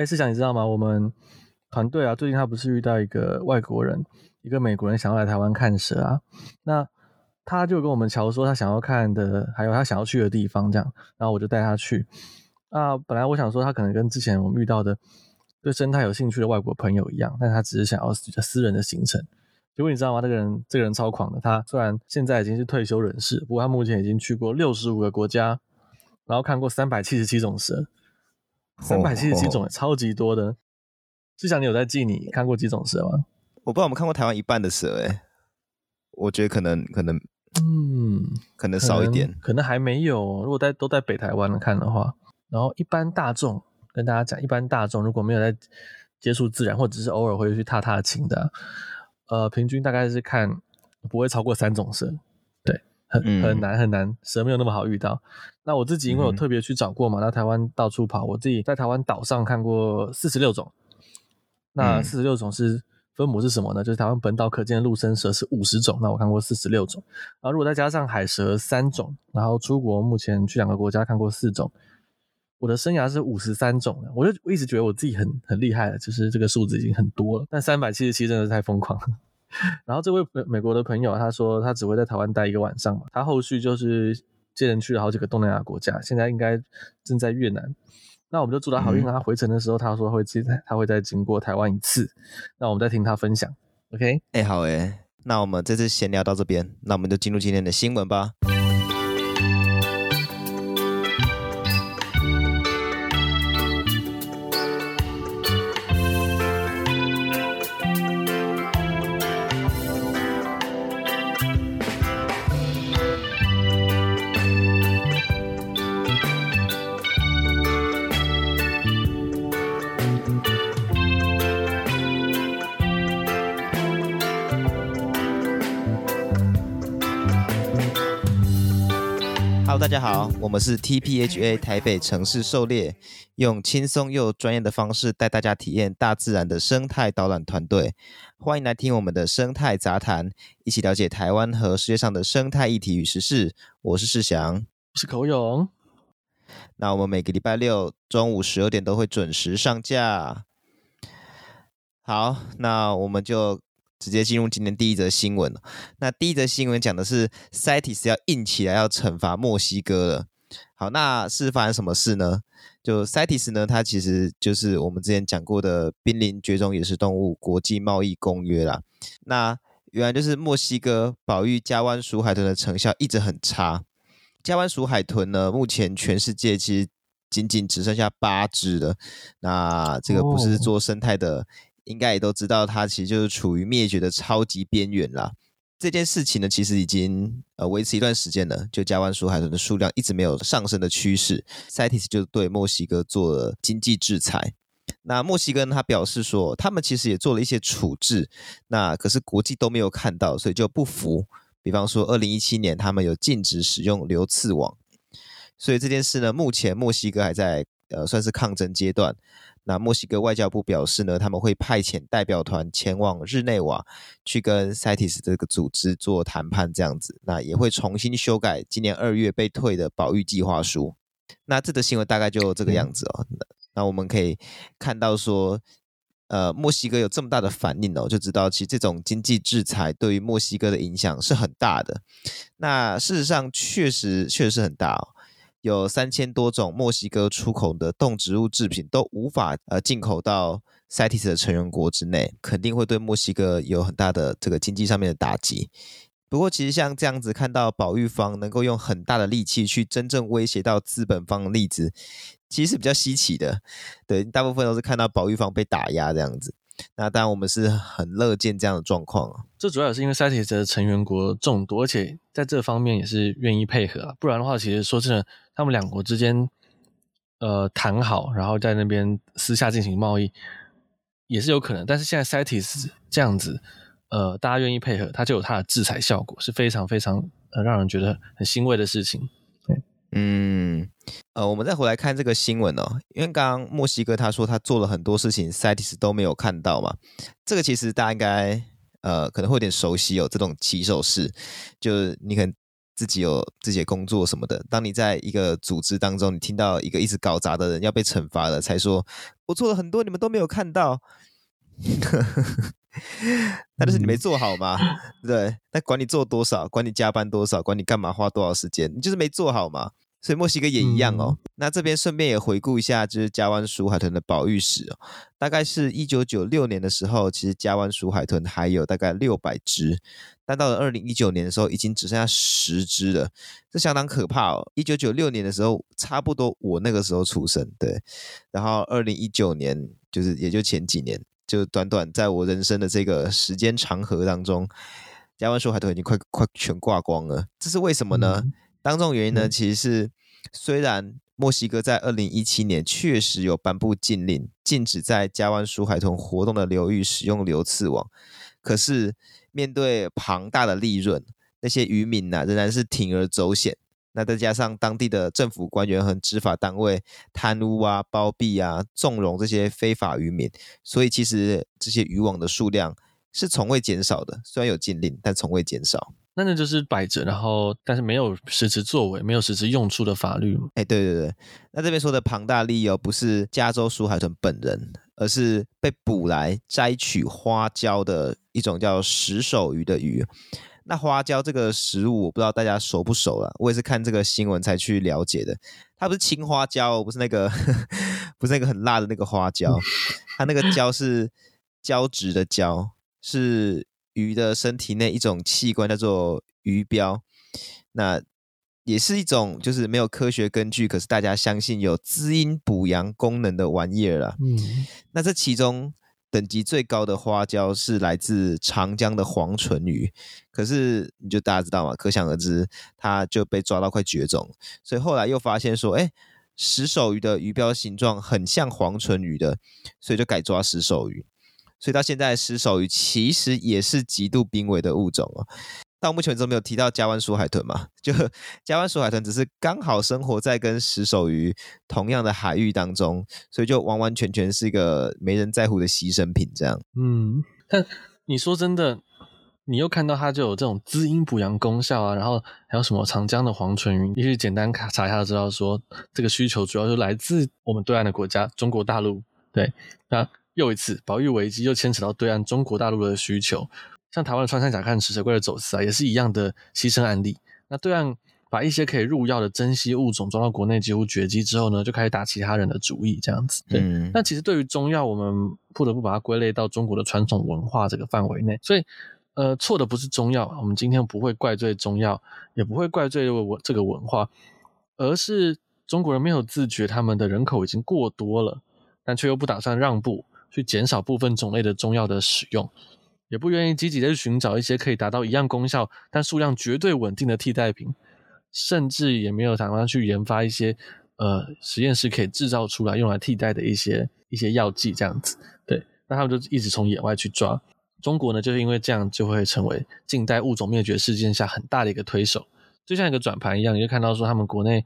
哎，思想你知道吗？我们团队啊，最近他不是遇到一个外国人，一个美国人想要来台湾看蛇啊，那他就跟我们乔说他想要看的，还有他想要去的地方，这样，然后我就带他去。啊，本来我想说他可能跟之前我们遇到的对生态有兴趣的外国朋友一样，但他只是想要私人的行程。结果你知道吗？这个人这个人超狂的，他虽然现在已经是退休人士，不过他目前已经去过六十五个国家，然后看过三百七十七种蛇。三百七十七种，超级多的。志祥，你有在记你看过几种蛇吗？我不知道我们看过台湾一半的蛇，诶，我觉得可能可能，嗯，可能少一点，可能，可能还没有。如果在都在北台湾看的话，然后一般大众跟大家讲，一般大众如果没有在接触自然，或者是偶尔会去踏踏青的，呃，平均大概是看不会超过三种蛇。很很难很难，蛇没有那么好遇到。那我自己因为我特别去找过嘛，在、嗯、台湾到处跑，我自己在台湾岛上看过四十六种。那四十六种是分母是什么呢？就是台湾本岛可见的陆生蛇是五十种，那我看过四十六种。然后如果再加上海蛇三种，然后出国目前去两个国家看过四种，我的生涯是五十三种。我就我一直觉得我自己很很厉害了，就是这个数字已经很多了。但三百七十七真的是太疯狂了。然后这位美美国的朋友他说他只会在台湾待一个晚上嘛，他后续就是接连去了好几个东南亚国家，现在应该正在越南。那我们就祝他好运啊！他回程的时候他说会记得他会再经过台湾一次，那我们再听他分享。OK，哎、欸、好哎，那我们这次闲聊到这边，那我们就进入今天的新闻吧。大家好，我们是 TPHA 台北城市狩猎，用轻松又专业的方式带大家体验大自然的生态导览团队。欢迎来听我们的生态杂谈，一起了解台湾和世界上的生态议题与时事。我是世祥，我是口勇。那我们每个礼拜六中午十二点都会准时上架。好，那我们就。直接进入今天第一则新闻。那第一则新闻讲的是 CITES 要硬起来，要惩罚墨西哥了。好，那是发生什么事呢？就 CITES 呢，它其实就是我们之前讲过的《濒临绝种野生动物国际贸易公约》啦。那原来就是墨西哥保育加湾鼠海豚的成效一直很差。加湾鼠海豚呢，目前全世界其实仅仅只剩下八只了。那这个不是做生态的。应该也都知道，它其实就是处于灭绝的超级边缘啦。这件事情呢，其实已经呃维持一段时间了，就加湾鼠海豚的数量一直没有上升的趋势。CITES 就对墨西哥做了经济制裁。那墨西哥呢，他表示说，他们其实也做了一些处置，那可是国际都没有看到，所以就不服。比方说，二零一七年他们有禁止使用流刺网，所以这件事呢，目前墨西哥还在呃算是抗争阶段。那墨西哥外交部表示呢，他们会派遣代表团前往日内瓦，去跟 CITES 这个组织做谈判，这样子。那也会重新修改今年二月被退的保育计划书。那这则新闻大概就这个样子哦。那，那我们可以看到说，呃，墨西哥有这么大的反应哦，就知道其实这种经济制裁对于墨西哥的影响是很大的。那事实上确实确实是很大哦。有三千多种墨西哥出口的动植物制品都无法呃进口到 CITES 的成员国之内，肯定会对墨西哥有很大的这个经济上面的打击。不过，其实像这样子看到保育方能够用很大的力气去真正威胁到资本方的例子，其实是比较稀奇的。对，大部分都是看到保育方被打压这样子。那当然，我们是很乐见这样的状况啊。这主要也是因为 CITES 的成员国众多，而且在这方面也是愿意配合啊。不然的话，其实说真的，他们两国之间，呃，谈好，然后在那边私下进行贸易，也是有可能。但是现在 CITES 这样子，呃，大家愿意配合，它就有它的制裁效果，是非常非常呃让人觉得很欣慰的事情。对，嗯。呃，我们再回来看这个新闻哦，因为刚刚墨西哥他说他做了很多事情，CITES 都没有看到嘛。这个其实大家应该呃可能会有点熟悉哦，这种起手式，就是你可能自己有自己的工作什么的。当你在一个组织当中，你听到一个一直搞砸的人要被惩罚了，才说我做了很多，你们都没有看到。那就是你没做好嘛？对，那管你做多少，管你加班多少，管你干嘛花多少时间，你就是没做好嘛。所以墨西哥也一样哦。嗯、那这边顺便也回顾一下，就是加湾鼠海豚的保育史哦。大概是一九九六年的时候，其实加湾鼠海豚还有大概六百只，但到了二零一九年的时候，已经只剩下十只了，这相当可怕哦。一九九六年的时候，差不多我那个时候出生，对。然后二零一九年，就是也就前几年，就短短在我人生的这个时间长河当中，加湾鼠海豚已经快快全挂光了。这是为什么呢？嗯当中原因呢，其实是虽然墨西哥在二零一七年确实有颁布禁令，禁止在加湾鼠海豚活动的流域使用流刺网，可是面对庞大的利润，那些渔民呢、啊、仍然是铤而走险。那再加上当地的政府官员和执法单位贪污啊、包庇啊、纵容这些非法渔民，所以其实这些渔网的数量是从未减少的。虽然有禁令，但从未减少。那那就是摆着，然后但是没有实质作为，没有实质用处的法律。哎，对对对，那这边说的庞大利益哦，不是加州鼠海豚本人，而是被捕来摘取花椒的一种叫石首鱼的鱼。那花椒这个食物，我不知道大家熟不熟了，我也是看这个新闻才去了解的。它不是青花椒，不是那个，不是那个很辣的那个花椒，它那个椒是胶质的胶，是。鱼的身体内一种器官叫做鱼标，那也是一种就是没有科学根据，可是大家相信有滋阴补阳功能的玩意儿啦。嗯，那这其中等级最高的花椒是来自长江的黄唇鱼，可是你就大家知道嘛，可想而知，它就被抓到快绝种，所以后来又发现说，哎，石首鱼的鱼标形状很像黄唇鱼的，所以就改抓石首鱼。所以到现在，石首鱼其实也是极度濒危的物种哦。到目前为止都没有提到加湾鼠海豚嘛？就加湾鼠海豚只是刚好生活在跟石首鱼同样的海域当中，所以就完完全全是一个没人在乎的牺牲品这样。嗯，但你说真的，你又看到它就有这种滋阴补阳功效啊，然后还有什么长江的黄唇鱼，你去简单查一下就知道说，这个需求主要就来自我们对岸的国家中国大陆。对，那。又一次保育危机，又牵扯到对岸中国大陆的需求，像台湾的穿山甲看食蛇龟的走私啊，也是一样的牺牲案例。那对岸把一些可以入药的珍稀物种装到国内几乎绝迹之后呢，就开始打其他人的主意，这样子。对，嗯、那其实对于中药，我们不得不把它归类到中国的传统文化这个范围内。所以，呃，错的不是中药，我们今天不会怪罪中药，也不会怪罪我这个文化，而是中国人没有自觉，他们的人口已经过多了，但却又不打算让步。去减少部分种类的中药的使用，也不愿意积极的去寻找一些可以达到一样功效但数量绝对稳定的替代品，甚至也没有打算去研发一些呃实验室可以制造出来用来替代的一些一些药剂这样子。对，那他们就一直从野外去抓。中国呢，就是因为这样就会成为近代物种灭绝事件下很大的一个推手，就像一个转盘一样，你就看到说他们国内。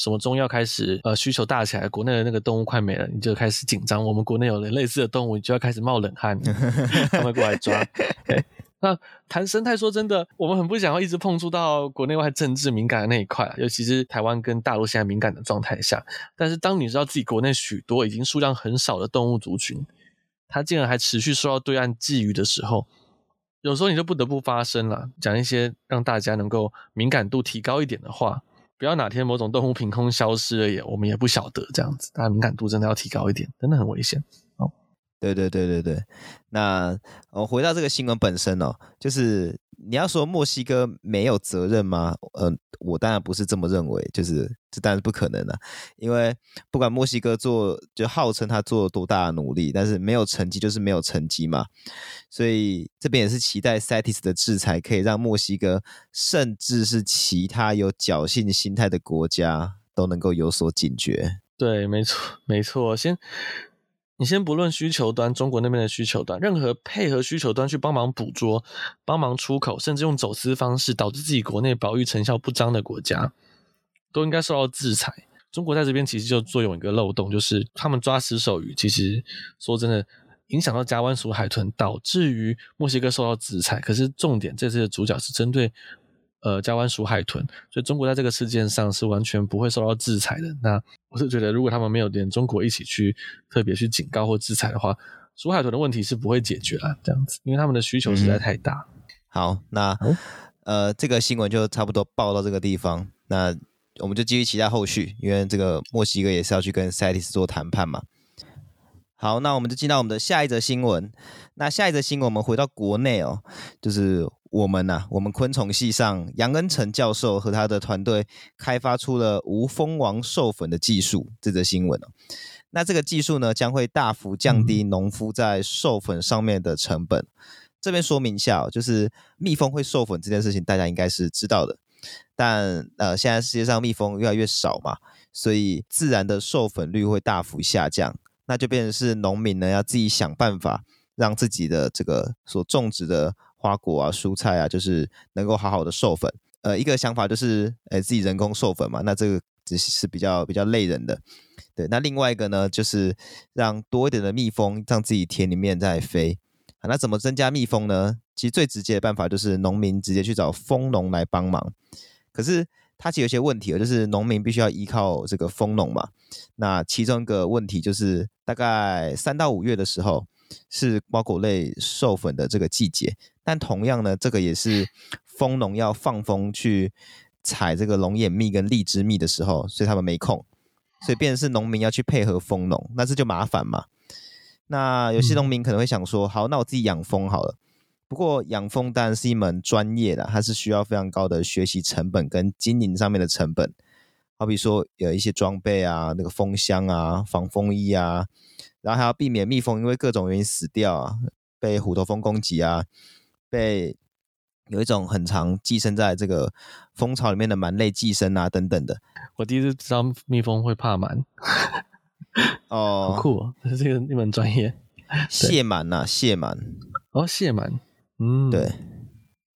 什么中药开始呃需求大起来，国内的那个动物快没了，你就开始紧张。我们国内有了类似的动物，你就要开始冒冷汗，他们过来抓。那谈生态，说真的，我们很不想要一直碰触到国内外政治敏感的那一块，尤其是台湾跟大陆现在敏感的状态下。但是当你知道自己国内许多已经数量很少的动物族群，它竟然还持续受到对岸觊觎的时候，有时候你就不得不发声了，讲一些让大家能够敏感度提高一点的话。不要哪天某种动物凭空消失了也，我们也不晓得这样子，大家敏感度真的要提高一点，真的很危险。哦，对对对对对，那我回到这个新闻本身哦，就是。你要说墨西哥没有责任吗？嗯、我当然不是这么认为，就是这当然不可能的，因为不管墨西哥做，就号称他做了多大的努力，但是没有成绩就是没有成绩嘛，所以这边也是期待 CITES 的制裁可以让墨西哥，甚至是其他有侥幸心态的国家都能够有所警觉。对，没错，没错，先。你先不论需求端，中国那边的需求端，任何配合需求端去帮忙捕捉、帮忙出口，甚至用走私方式导致自己国内保育成效不彰的国家，都应该受到制裁。中国在这边其实就作用一个漏洞，就是他们抓死手鱼，其实说真的，影响到加湾鼠海豚，导致于墨西哥受到制裁。可是重点这次的主角是针对呃加湾鼠海豚，所以中国在这个事件上是完全不会受到制裁的。那我是觉得，如果他们没有连中国一起去特别去警告或制裁的话，鼠海豚的问题是不会解决了。这样子，因为他们的需求实在太大。嗯、好，那、哦、呃这个新闻就差不多报到这个地方。那我们就继续期待后续，因为这个墨西哥也是要去跟 CITES 做谈判嘛。好，那我们就进到我们的下一则新闻。那下一则新闻，我们回到国内哦，就是我们呐、啊，我们昆虫系上杨恩成教授和他的团队开发出了无蜂王授粉的技术。这则新闻哦，那这个技术呢，将会大幅降低农夫在授粉上面的成本。这边说明一下哦，就是蜜蜂会授粉这件事情，大家应该是知道的。但呃，现在世界上蜜蜂越来越少嘛，所以自然的授粉率会大幅下降。那就变成是农民呢，要自己想办法让自己的这个所种植的花果啊、蔬菜啊，就是能够好好的授粉。呃，一个想法就是，呃，自己人工授粉嘛，那这个只是比较比较累人的。对，那另外一个呢，就是让多一点的蜜蜂让自己田里面在飞。那怎么增加蜜蜂呢？其实最直接的办法就是农民直接去找蜂农来帮忙。可是。它其实有些问题，就是农民必须要依靠这个蜂农嘛。那其中一个问题就是，大概三到五月的时候是瓜果类授粉的这个季节，但同样呢，这个也是蜂农要放蜂去采这个龙眼蜜跟荔枝蜜的时候，所以他们没空，所以变成是农民要去配合蜂农，那这就麻烦嘛。那有些农民可能会想说，好，那我自己养蜂好了。不过养蜂当然是一门专业的，它是需要非常高的学习成本跟经营上面的成本。好比说有一些装备啊，那个蜂箱啊、防蜂衣啊，然后还要避免蜜蜂因为各种原因死掉啊，被虎头蜂攻击啊，被有一种很常寄生在这个蜂巢里面的螨类寄生啊等等的。我第一次知道蜜蜂会怕螨，哦，好酷哦，这是这个一门专业。蟹螨呐，蟹螨，哦，蟹螨。嗯，对，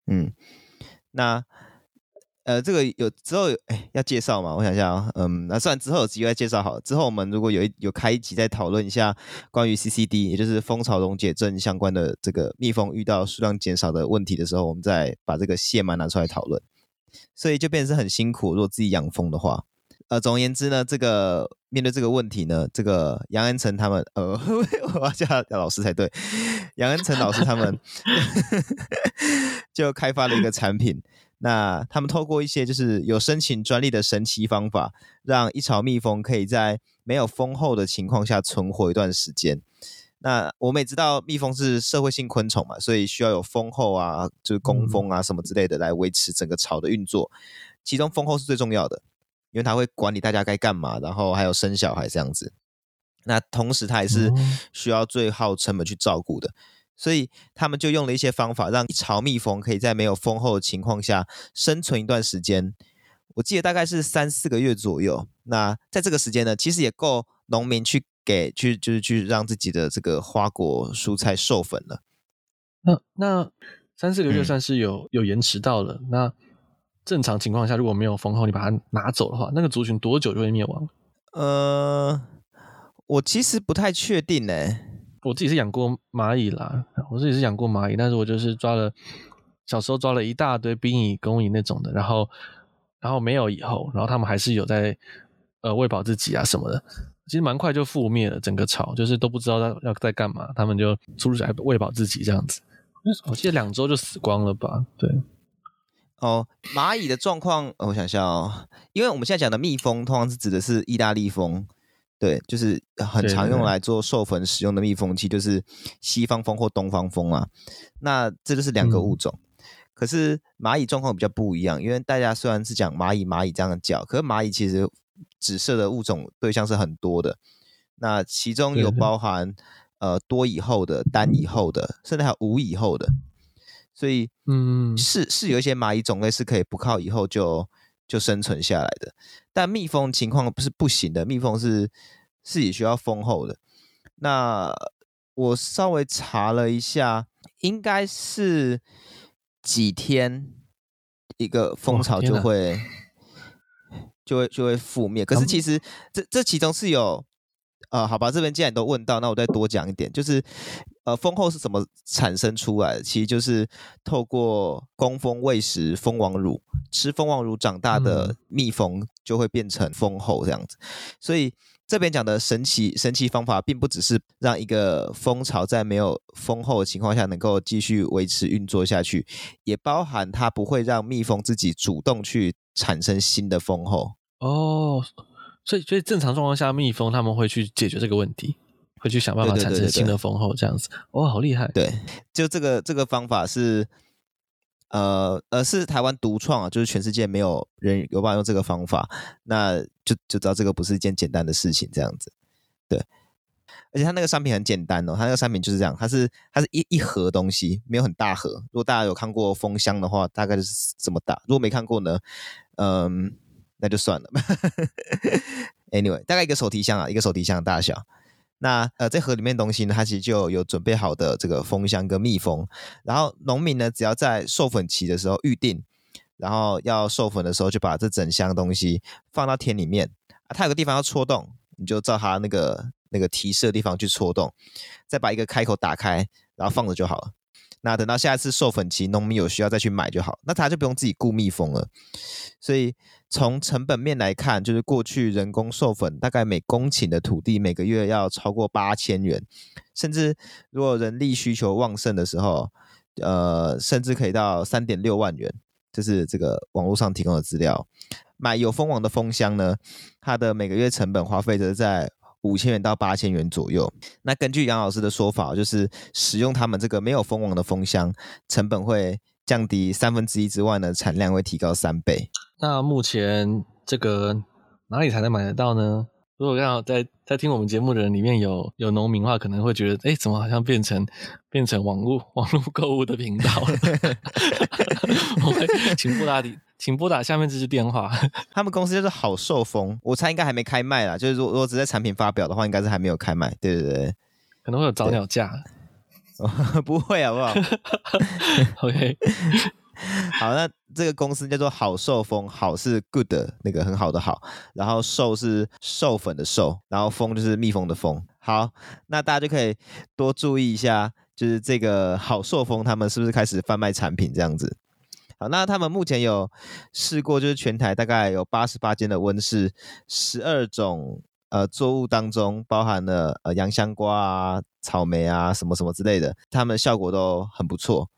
嗯，那呃，这个有之后哎要介绍吗？我想一下啊，嗯，那算之后有机会介绍好。之后我们如果有一有开一集再讨论一下关于 CCD，也就是蜂巢溶解症相关的这个蜜蜂遇到数量减少的问题的时候，我们再把这个蟹螨拿出来讨论。所以就变成是很辛苦，如果自己养蜂的话。呃，总而言之呢，这个面对这个问题呢，这个杨恩成他们，呃，我要叫他老师才对，杨恩成老师他们 就开发了一个产品。那他们透过一些就是有申请专利的神奇方法，让一巢蜜蜂可以在没有蜂后的情况下存活一段时间。那我们也知道，蜜蜂是社会性昆虫嘛，所以需要有蜂后啊，就是工蜂啊什么之类的来维持整个巢的运作。其中蜂后是最重要的。因为它会管理大家该干嘛，然后还有生小孩这样子。那同时它也是需要最耗成本去照顾的，所以他们就用了一些方法，让一巢蜜蜂可以在没有蜂后的情况下生存一段时间。我记得大概是三四个月左右。那在这个时间呢，其实也够农民去给去就是去让自己的这个花果蔬菜授粉了。那那三四个月算是有、嗯、有延迟到了。那正常情况下，如果没有蜂后，你把它拿走的话，那个族群多久就会灭亡？呃，我其实不太确定呢。我自己是养过蚂蚁啦，我自己是养过蚂蚁，但是我就是抓了小时候抓了一大堆兵蚁、工蚁那种的，然后然后没有以后，然后他们还是有在呃喂饱自己啊什么的，其实蛮快就覆灭了，整个巢就是都不知道要要在干嘛，他们就出来喂饱自己这样子。我记得两周就死光了吧？对。哦，蚂蚁的状况，我想想哦，因为我们现在讲的蜜蜂，通常是指的是意大利蜂，对，就是很常用来做授粉使用的密封器，就是西方蜂或东方蜂啊。那这就是两个物种。嗯、可是蚂蚁状况比较不一样，因为大家虽然是讲蚂蚁蚂蚁这样的叫，可是蚂蚁其实紫色的物种对象是很多的。那其中有包含呃多蚁后的、单蚁后的，甚至还有无蚁后的。所以，嗯，是是有一些蚂蚁种类是可以不靠以后就就生存下来的，但蜜蜂情况不是不行的，蜜蜂是是也需要封后的。那我稍微查了一下，应该是几天一个蜂巢就会就会就会覆灭。可是其实这这其中是有呃，好吧，这边既然都问到，那我再多讲一点，就是呃，蜂后是怎么产生出来的？其实就是透过工蜂喂食蜂王乳，吃蜂王乳长大的蜜蜂就会变成蜂后这样子。所以这边讲的神奇神奇方法，并不只是让一个蜂巢在没有蜂后的情况下能够继续维持运作下去，也包含它不会让蜜蜂自己主动去产生新的蜂后哦。所以，所以正常状况下，蜜蜂他们会去解决这个问题，会去想办法产生新的蜂后，这样子。哦，好厉害！对，就这个这个方法是，呃呃，是台湾独创啊，就是全世界没有人有办法用这个方法，那就就知道这个不是一件简单的事情，这样子。对，而且它那个商品很简单哦，它那个商品就是这样，它是它是一一盒东西，没有很大盒。如果大家有看过蜂箱的话，大概就是这么大。如果没看过呢，嗯。那就算了。Anyway，大概一个手提箱啊，一个手提箱的大小。那呃，这盒里面东西呢，它其实就有准备好的这个蜂箱跟蜜蜂。然后农民呢，只要在授粉期的时候预定，然后要授粉的时候，就把这整箱东西放到田里面。啊，它有个地方要戳洞，你就照它那个那个提示的地方去戳洞，再把一个开口打开，然后放着就好了。那等到下一次授粉期，农民有需要再去买就好，那他就不用自己雇蜜蜂了。所以从成本面来看，就是过去人工授粉大概每公顷的土地每个月要超过八千元，甚至如果人力需求旺盛的时候，呃，甚至可以到三点六万元。这是这个网络上提供的资料。买有蜂王的蜂箱呢，它的每个月成本花费则在。五千元到八千元左右。那根据杨老师的说法，就是使用他们这个没有蜂王的蜂箱，成本会降低三分之一之外呢，产量会提高三倍。那目前这个哪里才能买得到呢？如果刚好在在听我们节目的人里面有有农民的话，可能会觉得，哎，怎么好像变成变成网络网络购物的频道了？我会请布拉迪。请拨打下面这支电话。他们公司就是好受风，我猜应该还没开卖啦。就是如果如果只在产品发表的话，应该是还没有开卖。对对对，可能会有早鸟价。不会好不好？OK，好，那这个公司叫做好受风，好是 good 那个很好的好，然后受是受粉的受，然后蜂就是蜜蜂的蜂。好，那大家就可以多注意一下，就是这个好受风他们是不是开始贩卖产品这样子。好，那他们目前有试过，就是全台大概有八十八间的温室，十二种呃作物当中包含了呃洋香瓜啊、草莓啊什么什么之类的，他们效果都很不错。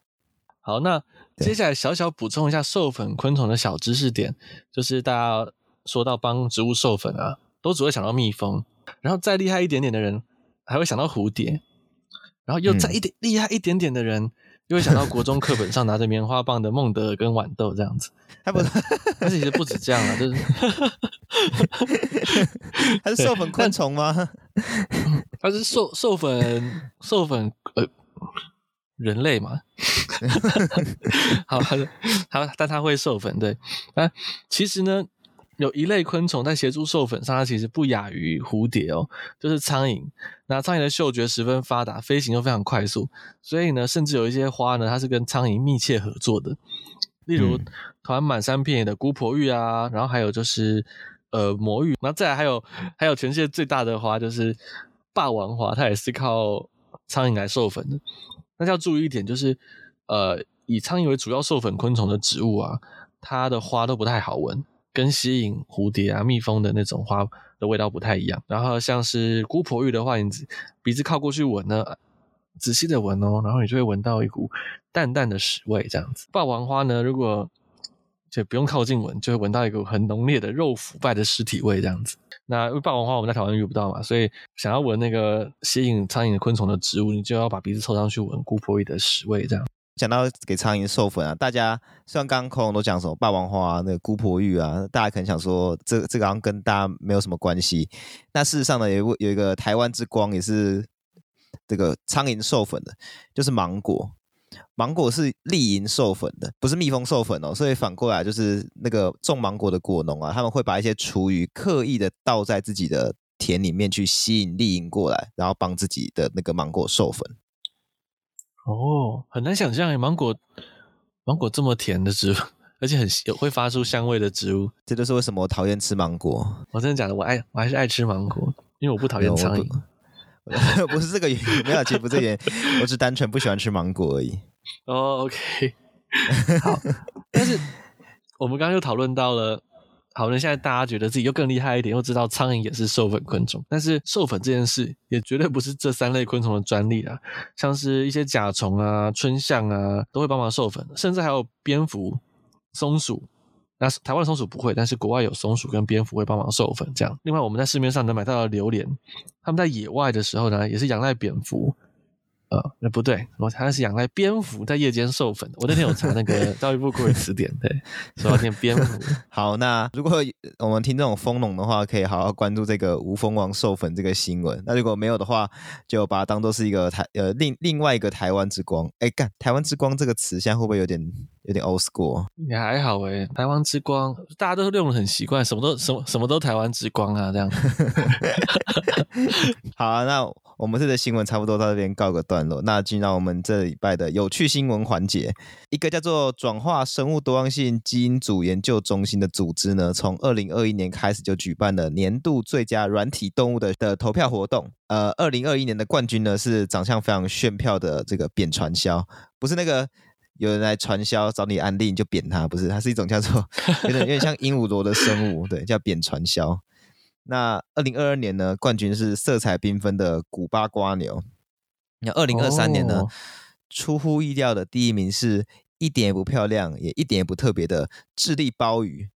好，那接下来小小补充一下授粉昆虫的小知识点，就是大家说到帮植物授粉啊，都只会想到蜜蜂，然后再厉害一点点的人还会想到蝴蝶，然后又再一点、嗯、厉害一点点的人。就会想到国中课本上拿着棉花棒的孟德尔跟豌豆这样子，他不，但是其实不止这样啊，就是，他是授粉昆虫吗？他是授授粉授粉呃人类嘛？好，它是它，但他会授粉对，啊，其实呢。有一类昆虫在协助授粉上，它其实不亚于蝴蝶哦，就是苍蝇。那苍蝇的嗅觉十分发达，飞行又非常快速，所以呢，甚至有一些花呢，它是跟苍蝇密切合作的。例如，团满山遍野的姑婆芋啊，然后还有就是呃魔芋，然后再来还有还有全世界最大的花就是霸王花，它也是靠苍蝇来授粉的。那要注意一点，就是呃以苍蝇为主要授粉昆虫的植物啊，它的花都不太好闻。跟吸引蝴蝶啊、蜜蜂的那种花的味道不太一样。然后像是姑婆芋的话，你鼻子靠过去闻呢，仔细的闻哦，然后你就会闻到一股淡淡的屎味这样子。霸王花呢，如果就不用靠近闻，就会闻到一股很浓烈的肉腐败的尸体味这样子。那因为霸王花我们在台湾遇不到嘛，所以想要闻那个吸引苍蝇的昆虫的植物，你就要把鼻子凑上去闻姑婆芋的屎味这样。讲到给苍蝇授粉啊，大家虽然刚刚孔孔都讲什么霸王花、啊、那个姑婆芋啊，大家可能想说这这个好像跟大家没有什么关系。那事实上呢，有有一个台湾之光也是这个苍蝇授粉的，就是芒果。芒果是利蝇授粉的，不是蜜蜂授粉哦。所以反过来就是那个种芒果的果农啊，他们会把一些厨余刻意的倒在自己的田里面去吸引利蝇过来，然后帮自己的那个芒果授粉。哦，很难想象诶，芒果，芒果这么甜的植物，而且很有会发出香味的植物，这就是为什么我讨厌吃芒果。我真的讲的，我爱，我还是爱吃芒果。因为我不讨厌苍蝇。不是这个原因，没有，其实不是这个原因，我只单纯不喜欢吃芒果而已。哦、oh,，OK，好，但是我们刚刚又讨论到了，好，那现在大家觉得自己又更厉害一点，又知道苍蝇也是授粉昆虫，但是授粉这件事也绝对不是这三类昆虫的专利啊，像是一些甲虫啊、春象啊，都会帮忙授粉，甚至还有蝙蝠、松鼠。那台湾的松鼠不会，但是国外有松鼠跟蝙蝠会帮忙授粉，这样。另外，我们在市面上能买到的榴莲，他们在野外的时候呢，也是仰赖蝙蝠。呃，那不对，我它是养在蝙蝠在夜间授粉。我那天有查那个教育部国语词典，对，说要念蝙蝠。好，那如果我们听这种蜂农的话，可以好好关注这个无蜂王授粉这个新闻。那如果没有的话，就把它当做是一个台呃另另外一个台湾之光。哎，干，台湾之光这个词现在会不会有点有点 old school？也还好哎，台湾之光大家都用的很习惯，什么都什么什么都台湾之光啊，这样。好啊，那。我们这个新闻差不多到这边告个段落，那进到我们这礼拜的有趣新闻环节。一个叫做转化生物多样性基因组研究中心的组织呢，从二零二一年开始就举办了年度最佳软体动物的的投票活动。呃，二零二一年的冠军呢是长相非常炫票的这个扁传销，不是那个有人来传销找你安利你就扁他，不是，它是一种叫做有点有点像鹦鹉螺的生物，对，叫扁传销。那二零二二年呢，冠军是色彩缤纷的古巴瓜牛。那二零二三年呢，oh. 出乎意料的第一名是一点也不漂亮，也一点也不特别的智利鲍鱼，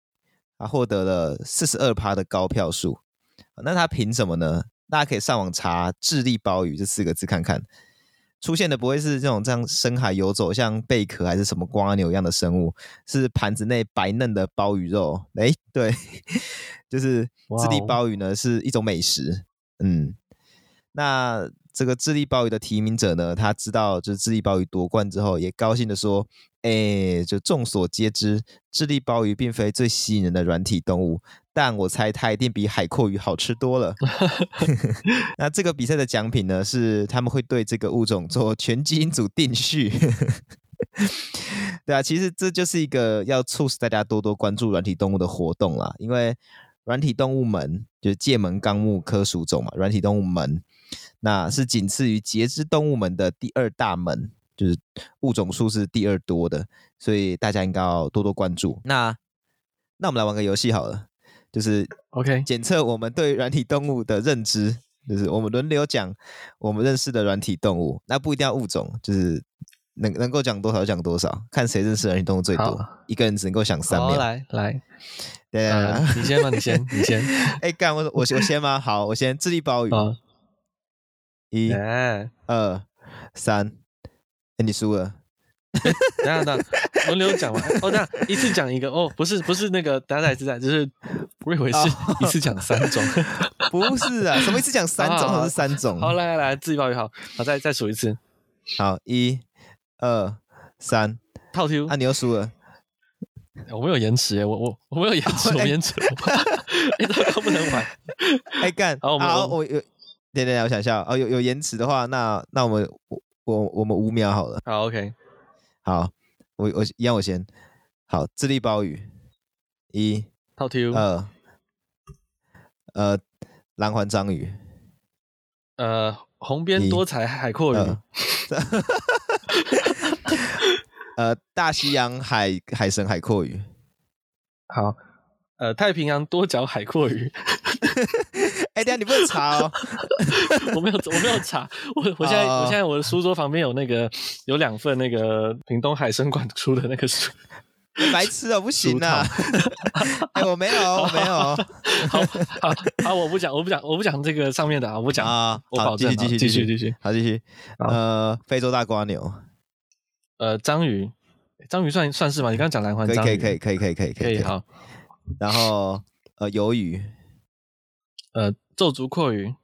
它获得了四十二趴的高票数。那它凭什么呢？大家可以上网查“智利鲍鱼”这四个字看看。出现的不会是这种这样深海游走像贝壳还是什么瓜牛一样的生物，是盘子内白嫩的鲍鱼肉。哎，对，就是智利鲍鱼呢是一种美食。嗯，那这个智利鲍鱼的提名者呢，他知道就是智利鲍鱼夺冠之后，也高兴的说：“哎，就众所皆知，智利鲍鱼并非最吸引人的软体动物。”但我猜它一定比海阔鱼好吃多了。那这个比赛的奖品呢，是他们会对这个物种做全基因组定序。对啊，其实这就是一个要促使大家多多关注软体动物的活动啦。因为软体动物门就是界门纲目科属种嘛，软体动物门那是仅次于节肢动物门的第二大门，就是物种数是第二多的，所以大家应该要多多关注。那那我们来玩个游戏好了。就是 OK，检测我们对软体动物的认知就是我们轮流讲我们认识的软体动物，那不一定要物种，就是能能够讲多少讲多少，看谁认识软体动物最多，一个人只能够想三秒。来来，对啊，呃、你先吗？你先，你先。哎，干我我我先吗？好，我先。智力包 鱼，好一、二、三，哎，你输了。等下等下，轮流讲完。哦，等下一次讲一个。哦，不是不是那个，等下再一次讲，就是不会回事，一次讲三种。不是啊，什么一次讲三种？还是三种？好，来来来，自己报一，好，好，再再数一次。好，一、二、三，套 Q。啊，你又输了。我没有延迟哎，我我我没有延迟，我延迟。哎，这个不能玩。哎干，好，我有，等等，我想一下。哦，有有延迟的话，那那我们我我我们五秒好了。好，OK。好，我我让我先。好，智利鲍鱼，一，套 Q，二，呃，蓝环章鱼，呃，红边多彩海阔鱼，呃，大西洋海海神海阔鱼，好，呃，太平洋多角海蛞蝓。哎，等下你不能查哦，我没有，我没有查，我我现在、oh. 我现在我的书桌旁边有那个有两份那个屏东海生馆出的那个书，白痴哦，不行啊！哎，我没有，我没有，好好好，我不讲，我不讲，我不讲这个上面的啊，我不讲啊，我保证，继续继续继续，好继续，呃，非洲大瓜牛，呃，章鱼，章鱼算算是吧？你刚刚讲蓝环章鱼，可以可以可以可以可以可以，好，然后呃，鱿鱼，呃。皱足蛞蝓，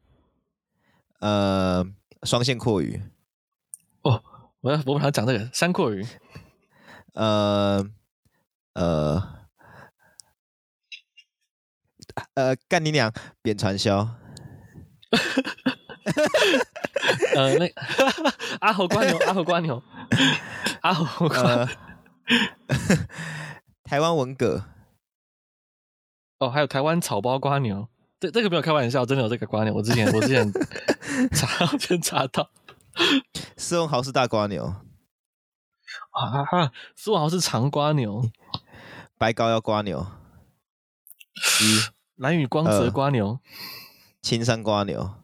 呃，双线蛞蝓。哦，我要我本来讲这个三蛞蝓，呃呃呃，干你娘，扁传销。呃，那 阿猴瓜牛，阿猴瓜牛，阿猴蜗，台湾文蛤。哦，还有台湾草包瓜牛。这这个没有开玩笑，真的有这个瓜牛。我之前我之前 查，先查到，斯文豪是大瓜牛啊，斯文豪是长瓜牛，白高腰瓜牛，一蓝雨光泽瓜牛，青山瓜牛，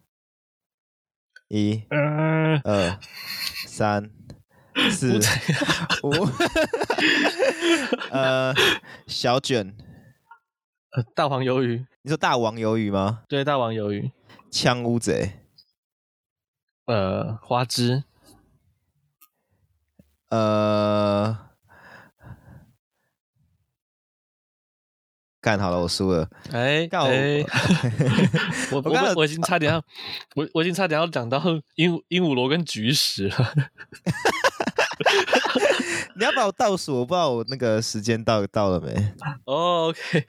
一、呃、二、三、四、五，呃，小卷。大黄鱿鱼，你说大王鱿鱼吗？对，大王鱿鱼。枪乌贼，呃，花枝，呃，干好了，我输了。哎，干我，欸、我我我，我已经差点要，我我已经差点要讲到鹦鹦鹉螺跟菊石了。你要把我倒数，我不知道我那个时间到到了没。哦、oh,，OK。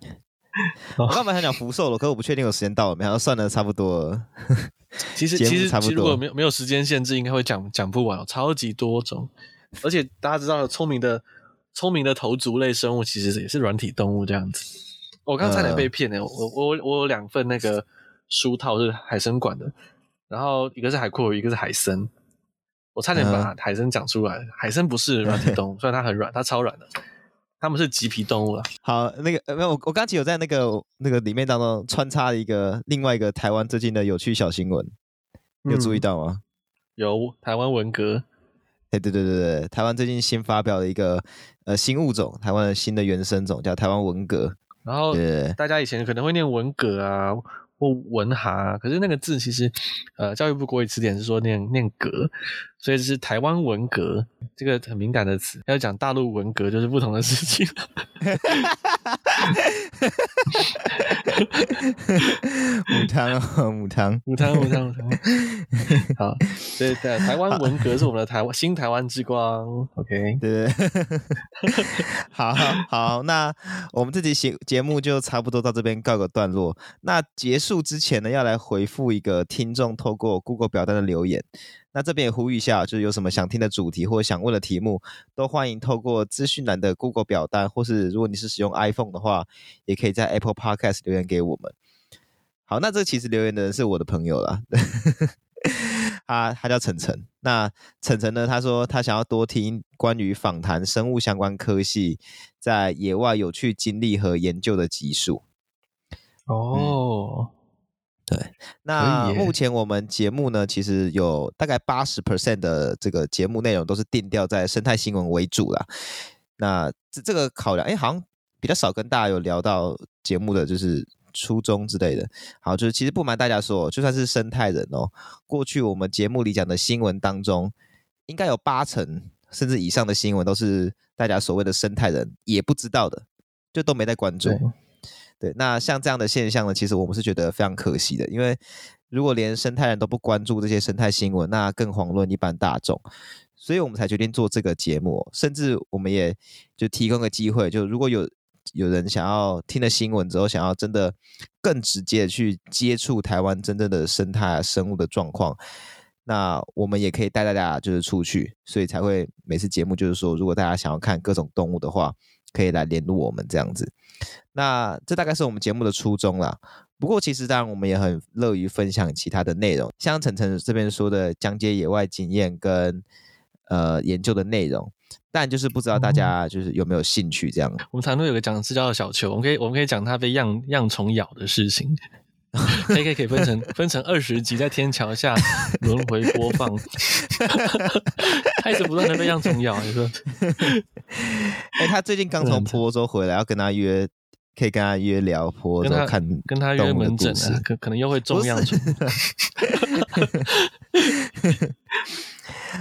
我刚本来想讲福寿螺，可是我不确定我时间到了没有，算了，差不多了。其实其实差不多，如果没有没有时间限制，应该会讲讲不完，超级多种。而且大家知道，聪明的聪明的头足类生物其实也是软体动物这样子。我刚差点被骗呢、呃，我我我有两份那个书套是海生馆的，然后一个是海阔鱼，一个是海参。我差点把海参讲出来、呃，海参不是软体动物，虽然它很软，它超软的。他们是棘皮动物了。好，那个没有，我我刚才有在那个那个里面当中穿插了一个另外一个台湾最近的有趣小新闻，有注意到吗？嗯、有台湾文革。哎，对对对对，台湾最近新发表了一个呃新物种，台湾的新的原生种叫台湾文革。然后大家以前可能会念文革啊。或文蛤，可是那个字其实，呃，教育部国语词典是说念念革，所以这是台湾文革，这个很敏感的词。要讲大陆文革就是不同的事情。母汤哦，母汤，母汤，母汤，母汤。好，对对，台湾文革是我们的台湾新台湾之光。OK，对对。好好好，那我们这集节节目就差不多到这边告个段落。那结束。之前呢，要来回复一个听众透过 Google 表单的留言。那这边也呼吁一下，就是有什么想听的主题或者想问的题目，都欢迎透过资讯栏的 Google 表单，或是如果你是使用 iPhone 的话，也可以在 Apple Podcast 留言给我们。好，那这其实留言的人是我的朋友啦，他他叫晨晨。那晨晨呢，他说他想要多听关于访谈生物相关科系在野外有趣经历和研究的集数。哦。嗯对，那目前我们节目呢，其实有大概八十 percent 的这个节目内容都是定调在生态新闻为主啦。那这这个考量，哎，好像比较少跟大家有聊到节目的就是初衷之类的。好，就是其实不瞒大家说，就算是生态人哦，过去我们节目里讲的新闻当中，应该有八成甚至以上的新闻都是大家所谓的生态人也不知道的，就都没在关注。对，那像这样的现象呢，其实我们是觉得非常可惜的，因为如果连生态人都不关注这些生态新闻，那更遑论一般大众，所以我们才决定做这个节目，甚至我们也就提供个机会，就如果有有人想要听了新闻之后，想要真的更直接的去接触台湾真正的生态生物的状况，那我们也可以带大家就是出去，所以才会每次节目就是说，如果大家想要看各种动物的话，可以来联络我们这样子。那这大概是我们节目的初衷啦。不过其实当然我们也很乐于分享其他的内容，像晨晨这边说的讲解野外经验跟呃研究的内容，但就是不知道大家就是有没有兴趣这样。我们常常有个讲师叫小球，我们可以我们可以讲他被恙恙虫咬的事情，可以可以可以分成分成二十集在天桥下轮回播放，他一直不断的被恙虫咬，你说？哎、欸，他最近刚从坡州回来，要跟他约。可以跟他约聊，坡州看跟他约门诊啊，可可能又会中样子。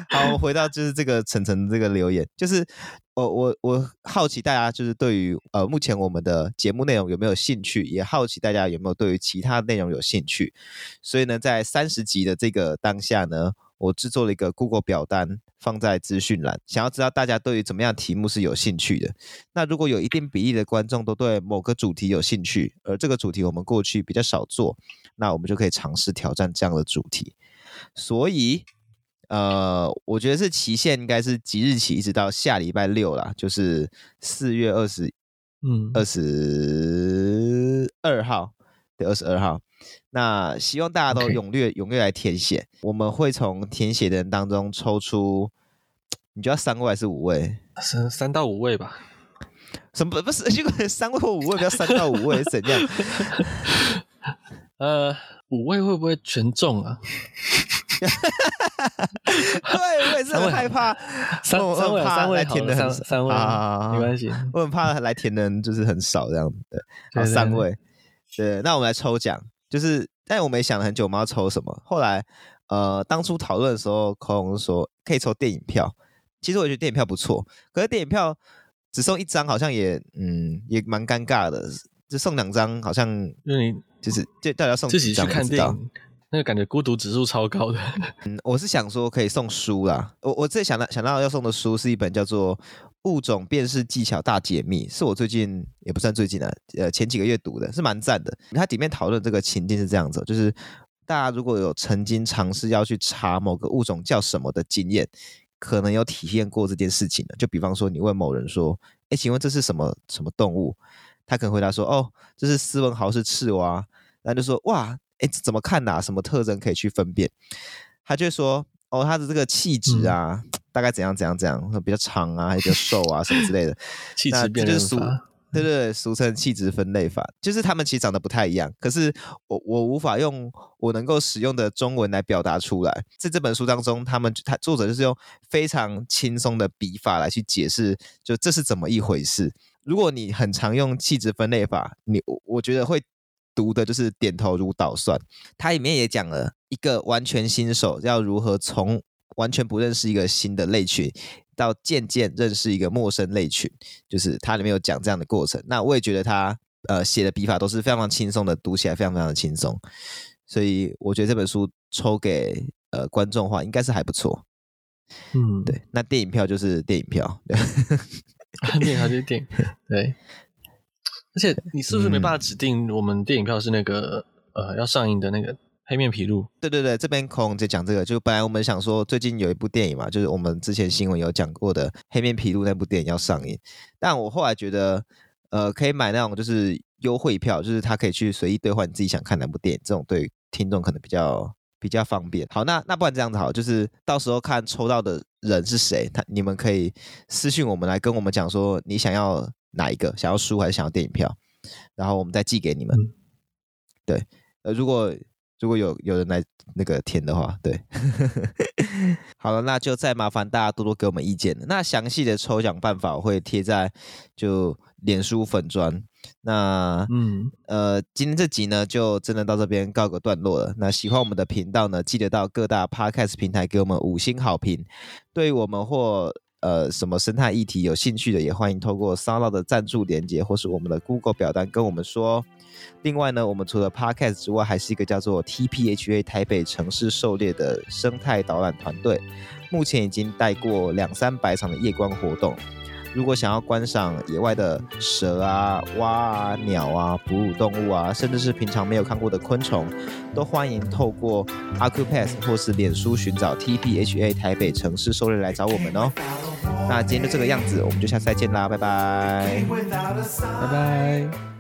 好，我回到就是这个晨晨这个留言，就是我我我好奇大家就是对于呃目前我们的节目内容有没有兴趣，也好奇大家有没有对于其他内容有兴趣，所以呢，在三十集的这个当下呢，我制作了一个 Google 表单。放在资讯栏，想要知道大家对于怎么样的题目是有兴趣的。那如果有一定比例的观众都对某个主题有兴趣，而这个主题我们过去比较少做，那我们就可以尝试挑战这样的主题。所以，呃，我觉得是期限应该是即日起一直到下礼拜六啦，就是四月二十，嗯，二十二号。对，二十二号。那希望大家都踊跃踊跃来填写，我们会从填写的人当中抽出，你觉得三位还是五位？三三到五位吧。什么不是？如果三位或五位，不要三到五位是怎样？呃，五位会不会全中啊？对，我也是很害怕。三位三位三位填的很三位啊，没关系。我很怕来填的人就是很少这样子的。好，三位。对，那我们来抽奖。就是，但我们也想了很久，我们要抽什么？后来，呃，当初讨论的时候，口红说可以抽电影票。其实我觉得电影票不错，可是电影票只送一张，好像也，嗯，也蛮尴尬的。就送两张，好像因为就是就大家送自己去看电影，那个感觉孤独指数超高的。嗯，我是想说可以送书啦。我我最想到想到要送的书是一本叫做。物种辨识技巧大解密是我最近也不算最近啊，呃，前几个月读的，是蛮赞的。它里面讨论这个情境是这样子，就是大家如果有曾经尝试要去查某个物种叫什么的经验，可能有体验过这件事情的。就比方说，你问某人说：“哎，请问这是什么什么动物？”他可能回答说：“哦，这是斯文豪氏赤蛙。”然后就说：“哇，哎，怎么看呐？什么特征可以去分辨？”他就会说：“哦，它的这个气质啊。嗯”大概怎样怎样怎样，比较长啊，还是比较瘦啊，什么之类的。气质辨认法，对对对，俗称气质分类法，就是他们其实长得不太一样，可是我我无法用我能够使用的中文来表达出来。在这本书当中，他们他作者就是用非常轻松的笔法来去解释，就这是怎么一回事。如果你很常用气质分类法，你我我觉得会读的就是点头如捣蒜。它里面也讲了一个完全新手要如何从。完全不认识一个新的类群，到渐渐认识一个陌生类群，就是它里面有讲这样的过程。那我也觉得他呃写的笔法都是非常轻松的，读起来非常非常的轻松。所以我觉得这本书抽给呃观众的话，应该是还不错。嗯，对。那电影票就是电影票，对，电影票就是电影，对。而且你是不是没办法指定我们电影票是那个、嗯、呃要上映的那个？黑面琵鹭，对对对，这边孔在讲这个，就本来我们想说，最近有一部电影嘛，就是我们之前新闻有讲过的黑面琵鹭那部电影要上映，但我后来觉得，呃，可以买那种就是优惠票，就是他可以去随意兑换你自己想看哪部电影，这种对听众可能比较比较方便。好，那那不然这样子好，就是到时候看抽到的人是谁，他你们可以私信我们来跟我们讲说你想要哪一个，想要书还是想要电影票，然后我们再寄给你们。嗯、对，呃，如果。如果有有人来那个填的话，对，好了，那就再麻烦大家多多给我们意见。那详细的抽奖办法我会贴在就脸书粉砖。那嗯呃，今天这集呢就真的到这边告个段落了。那喜欢我们的频道呢，记得到各大 Podcast 平台给我们五星好评。对于我们或呃什么生态议题有兴趣的，也欢迎透过 SoundOn 的赞助连接或是我们的 Google 表单跟我们说。另外呢，我们除了 Podcast 之外，还是一个叫做 TPHA 台北城市狩猎的生态导览团队，目前已经带过两三百场的夜观活动。如果想要观赏野外的蛇啊、蛙啊、鸟啊、哺乳动物啊，甚至是平常没有看过的昆虫，都欢迎透过 Accupass 或是脸书寻找 TPHA 台北城市狩猎来找我们哦。那今天就这个样子，我们就下次再见啦，拜拜，拜拜。